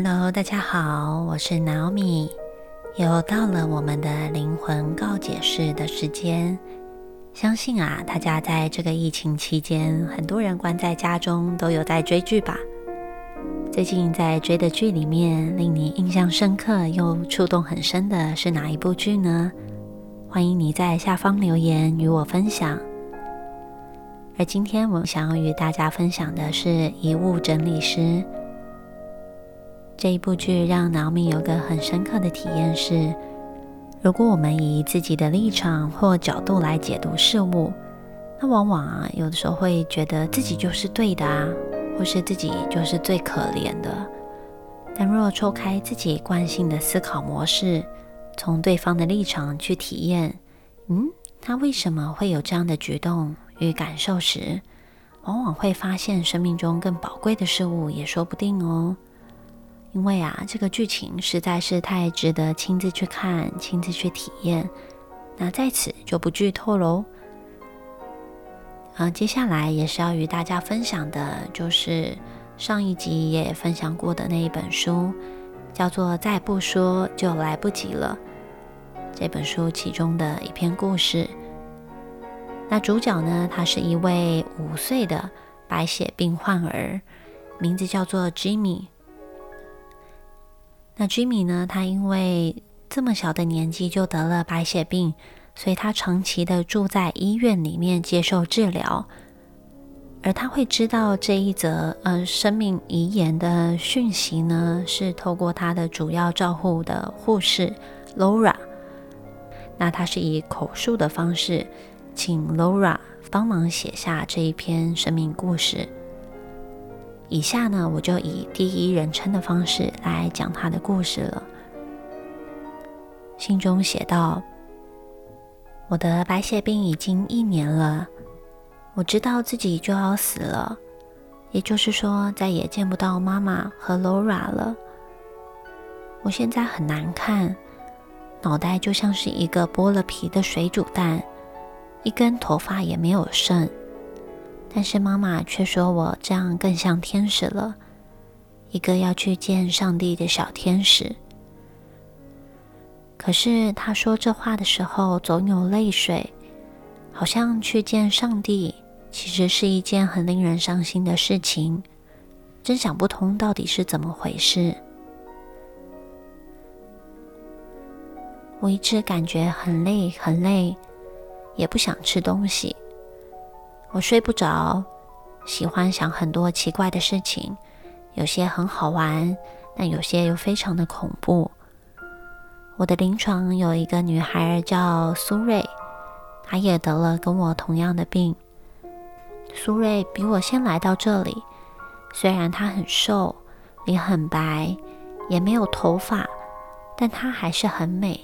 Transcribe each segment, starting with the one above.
Hello，大家好，我是 Naomi，又到了我们的灵魂告解室的时间。相信啊，大家在这个疫情期间，很多人关在家中，都有在追剧吧？最近在追的剧里面，令你印象深刻又触动很深的是哪一部剧呢？欢迎你在下方留言与我分享。而今天我想要与大家分享的是《遗物整理师》。这一部剧让脑米有个很深刻的体验是：如果我们以自己的立场或角度来解读事物，那往往啊，有的时候会觉得自己就是对的啊，或是自己就是最可怜的。但若抽开自己惯性的思考模式，从对方的立场去体验，嗯，他为什么会有这样的举动与感受时，往往会发现生命中更宝贵的事物也说不定哦。因为啊，这个剧情实在是太值得亲自去看、亲自去体验。那在此就不剧透喽。啊，接下来也是要与大家分享的，就是上一集也分享过的那一本书，叫做《再不说就来不及了》。这本书其中的一篇故事。那主角呢，他是一位五岁的白血病患儿，名字叫做 Jimmy。那 Jimmy 呢？他因为这么小的年纪就得了白血病，所以他长期的住在医院里面接受治疗。而他会知道这一则呃生命遗言的讯息呢，是透过他的主要照护的护士 Laura。那他是以口述的方式，请 Laura 帮忙写下这一篇生命故事。以下呢，我就以第一人称的方式来讲他的故事了。信中写道：“我的白血病已经一年了，我知道自己就要死了，也就是说再也见不到妈妈和 Laura 了。我现在很难看，脑袋就像是一个剥了皮的水煮蛋，一根头发也没有剩。”但是妈妈却说我这样更像天使了，一个要去见上帝的小天使。可是她说这话的时候总有泪水，好像去见上帝其实是一件很令人伤心的事情，真想不通到底是怎么回事。我一直感觉很累很累，也不想吃东西。我睡不着，喜欢想很多奇怪的事情，有些很好玩，但有些又非常的恐怖。我的临床有一个女孩叫苏瑞，她也得了跟我同样的病。苏瑞比我先来到这里，虽然她很瘦，脸很白，也没有头发，但她还是很美。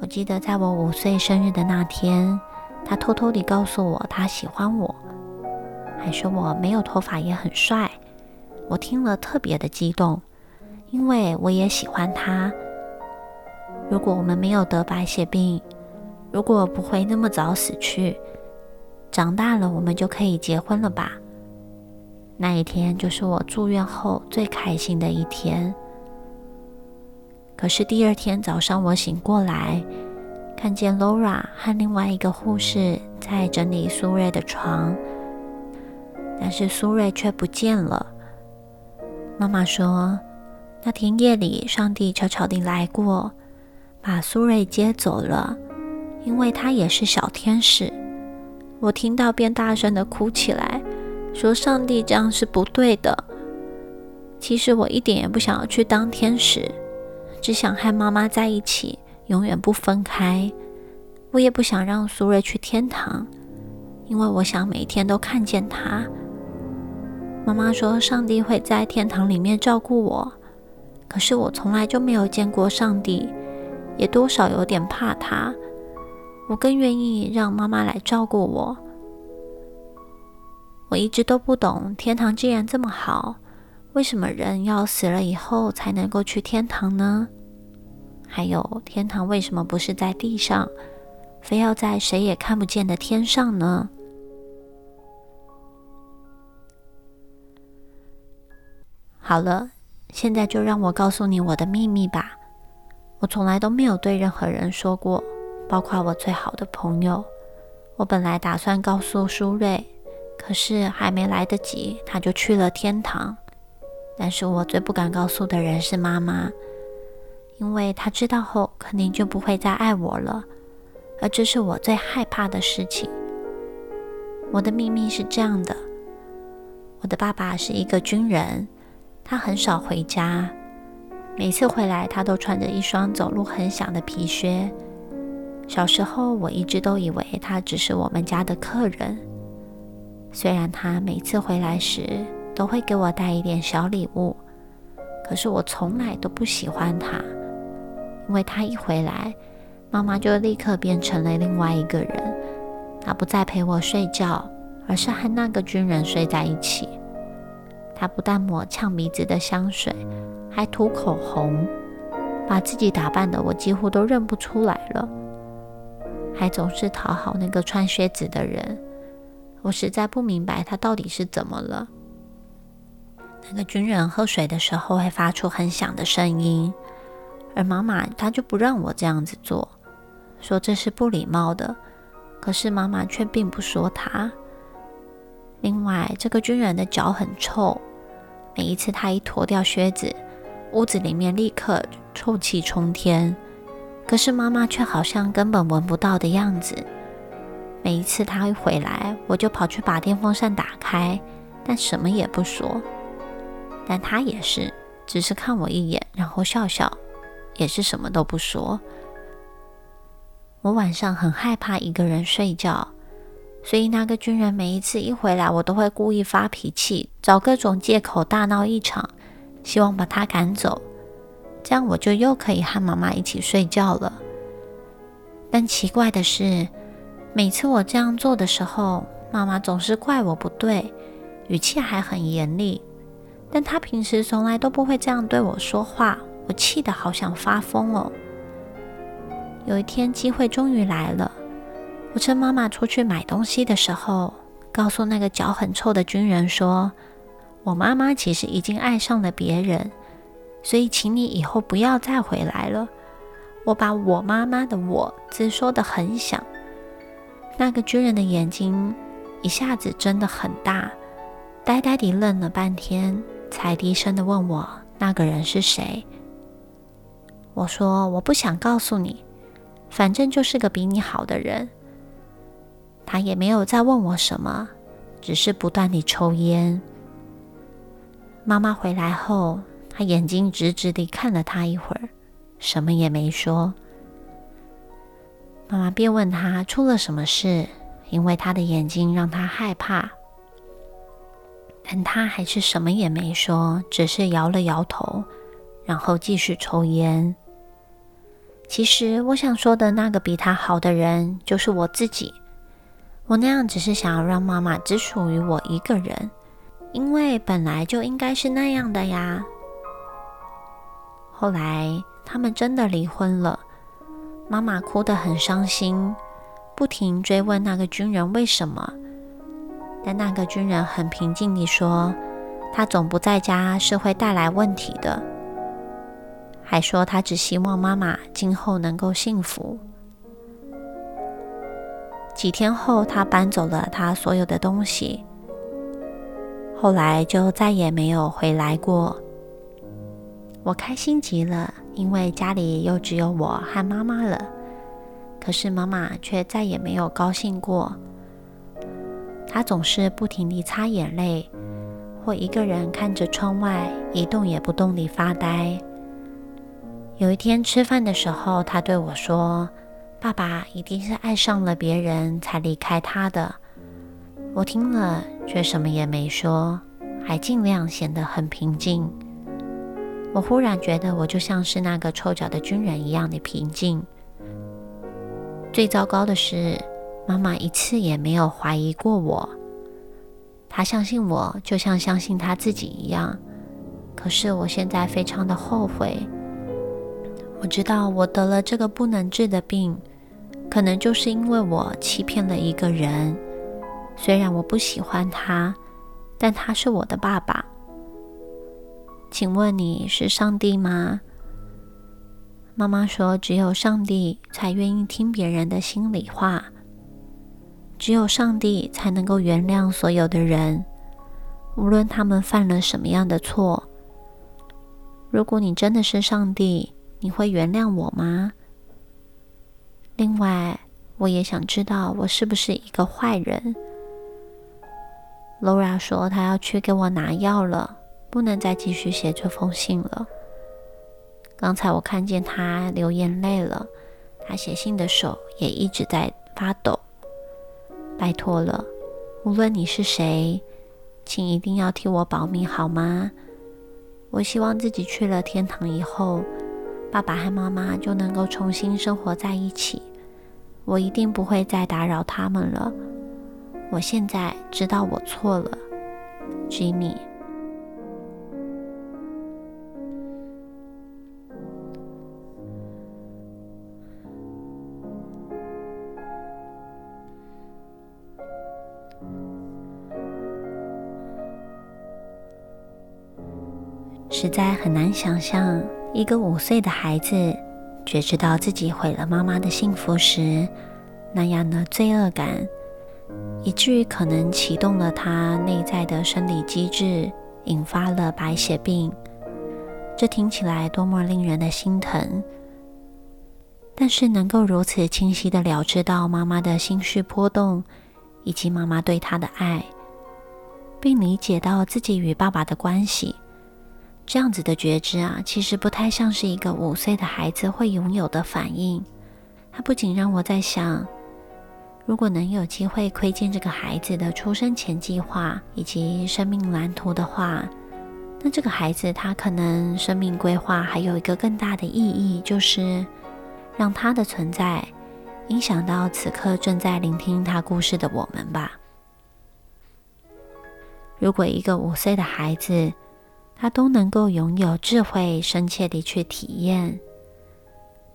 我记得在我五岁生日的那天。他偷偷地告诉我，他喜欢我，还说我没有头发也很帅。我听了特别的激动，因为我也喜欢他。如果我们没有得白血病，如果不会那么早死去，长大了我们就可以结婚了吧？那一天就是我住院后最开心的一天。可是第二天早上我醒过来。看见 Laura 和另外一个护士在整理苏瑞的床，但是苏瑞却不见了。妈妈说，那天夜里上帝悄悄地来过，把苏瑞接走了，因为他也是小天使。我听到便大声的哭起来，说上帝这样是不对的。其实我一点也不想要去当天使，只想和妈妈在一起。永远不分开。我也不想让苏瑞去天堂，因为我想每天都看见他。妈妈说，上帝会在天堂里面照顾我，可是我从来就没有见过上帝，也多少有点怕他。我更愿意让妈妈来照顾我。我一直都不懂，天堂既然这么好，为什么人要死了以后才能够去天堂呢？还有天堂为什么不是在地上，非要在谁也看不见的天上呢？好了，现在就让我告诉你我的秘密吧。我从来都没有对任何人说过，包括我最好的朋友。我本来打算告诉舒瑞，可是还没来得及，他就去了天堂。但是我最不敢告诉的人是妈妈，因为他知道后肯定就不会再爱我了，而这是我最害怕的事情。我的秘密是这样的：我的爸爸是一个军人，他很少回家。每次回来，他都穿着一双走路很响的皮靴。小时候，我一直都以为他只是我们家的客人。虽然他每次回来时都会给我带一点小礼物，可是我从来都不喜欢他，因为他一回来，妈妈就立刻变成了另外一个人。他不再陪我睡觉，而是和那个军人睡在一起。他不但抹呛鼻子的香水。还涂口红，把自己打扮的我几乎都认不出来了。还总是讨好那个穿靴子的人，我实在不明白他到底是怎么了。那个军人喝水的时候会发出很响的声音，而妈妈她就不让我这样子做，说这是不礼貌的。可是妈妈却并不说他。另外，这个军人的脚很臭，每一次他一脱掉靴子。屋子里面立刻臭气冲天，可是妈妈却好像根本闻不到的样子。每一次他一回来，我就跑去把电风扇打开，但什么也不说。但他也是，只是看我一眼，然后笑笑，也是什么都不说。我晚上很害怕一个人睡觉，所以那个军人每一次一回来，我都会故意发脾气，找各种借口大闹一场。希望把他赶走，这样我就又可以和妈妈一起睡觉了。但奇怪的是，每次我这样做的时候，妈妈总是怪我不对，语气还很严厉。但她平时从来都不会这样对我说话，我气得好想发疯哦。有一天机会终于来了，我趁妈妈出去买东西的时候，告诉那个脚很臭的军人说。我妈妈其实已经爱上了别人，所以请你以后不要再回来了。我把我妈妈的“我”字说得很响。那个军人的眼睛一下子睁得很大，呆呆地愣了半天，才低声地问我：“那个人是谁？”我说：“我不想告诉你，反正就是个比你好的人。”他也没有再问我什么，只是不断地抽烟。妈妈回来后，他眼睛直直地看了他一会儿，什么也没说。妈妈便问他出了什么事，因为他的眼睛让他害怕。但他还是什么也没说，只是摇了摇头，然后继续抽烟。其实我想说的那个比他好的人，就是我自己。我那样只是想要让妈妈只属于我一个人。因为本来就应该是那样的呀。后来他们真的离婚了，妈妈哭得很伤心，不停追问那个军人为什么。但那个军人很平静地说：“他总不在家是会带来问题的。”还说他只希望妈妈今后能够幸福。几天后，他搬走了他所有的东西。后来就再也没有回来过。我开心极了，因为家里又只有我和妈妈了。可是妈妈却再也没有高兴过。她总是不停地擦眼泪，或一个人看着窗外一动也不动地发呆。有一天吃饭的时候，他对我说：“爸爸一定是爱上了别人才离开他的。”我听了，却什么也没说，还尽量显得很平静。我忽然觉得，我就像是那个臭脚的军人一样的平静。最糟糕的是，妈妈一次也没有怀疑过我。她相信我，就像相信她自己一样。可是我现在非常的后悔。我知道我得了这个不能治的病，可能就是因为我欺骗了一个人。虽然我不喜欢他，但他是我的爸爸。请问你是上帝吗？”妈妈说：“只有上帝才愿意听别人的心里话，只有上帝才能够原谅所有的人，无论他们犯了什么样的错。如果你真的是上帝，你会原谅我吗？另外，我也想知道我是不是一个坏人。” Laura 说：“她要去给我拿药了，不能再继续写这封信了。”刚才我看见她流眼泪了，她写信的手也一直在发抖。拜托了，无论你是谁，请一定要替我保密好吗？我希望自己去了天堂以后，爸爸和妈妈就能够重新生活在一起。我一定不会再打扰他们了。我现在知道我错了，Jimmy。实在很难想象，一个五岁的孩子觉知到自己毁了妈妈的幸福时，那样的罪恶感，以至于可能启动了他内在的生理机制，引发了白血病。这听起来多么令人的心疼！但是能够如此清晰的了知到妈妈的心绪波动，以及妈妈对他的爱，并理解到自己与爸爸的关系。这样子的觉知啊，其实不太像是一个五岁的孩子会拥有的反应。它不仅让我在想，如果能有机会窥见这个孩子的出生前计划以及生命蓝图的话，那这个孩子他可能生命规划还有一个更大的意义，就是让他的存在影响到此刻正在聆听他故事的我们吧。如果一个五岁的孩子，他都能够拥有智慧，深切地去体验。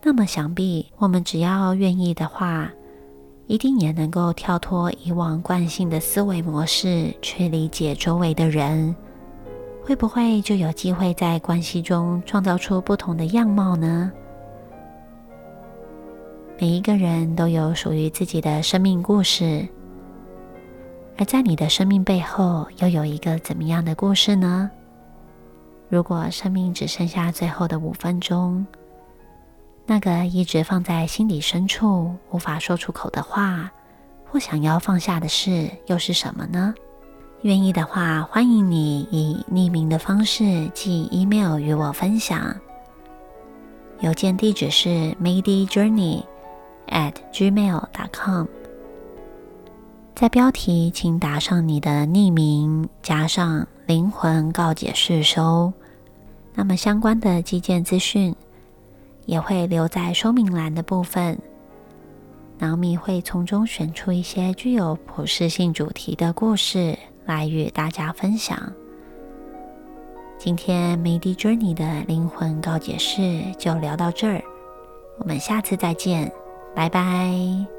那么，想必我们只要愿意的话，一定也能够跳脱以往惯性的思维模式，去理解周围的人。会不会就有机会在关系中创造出不同的样貌呢？每一个人都有属于自己的生命故事，而在你的生命背后，又有一个怎么样的故事呢？如果生命只剩下最后的五分钟，那个一直放在心底深处无法说出口的话，或想要放下的事，又是什么呢？愿意的话，欢迎你以匿名的方式寄 email 与我分享。邮件地址是 madyjourney at gmail dot com。在标题请打上你的匿名，加上。灵魂告解室收，那么相关的基建资讯也会留在说明栏的部分。脑米会从中选出一些具有普适性主题的故事来与大家分享。今天 Medi Journey 的灵魂告解室就聊到这儿，我们下次再见，拜拜。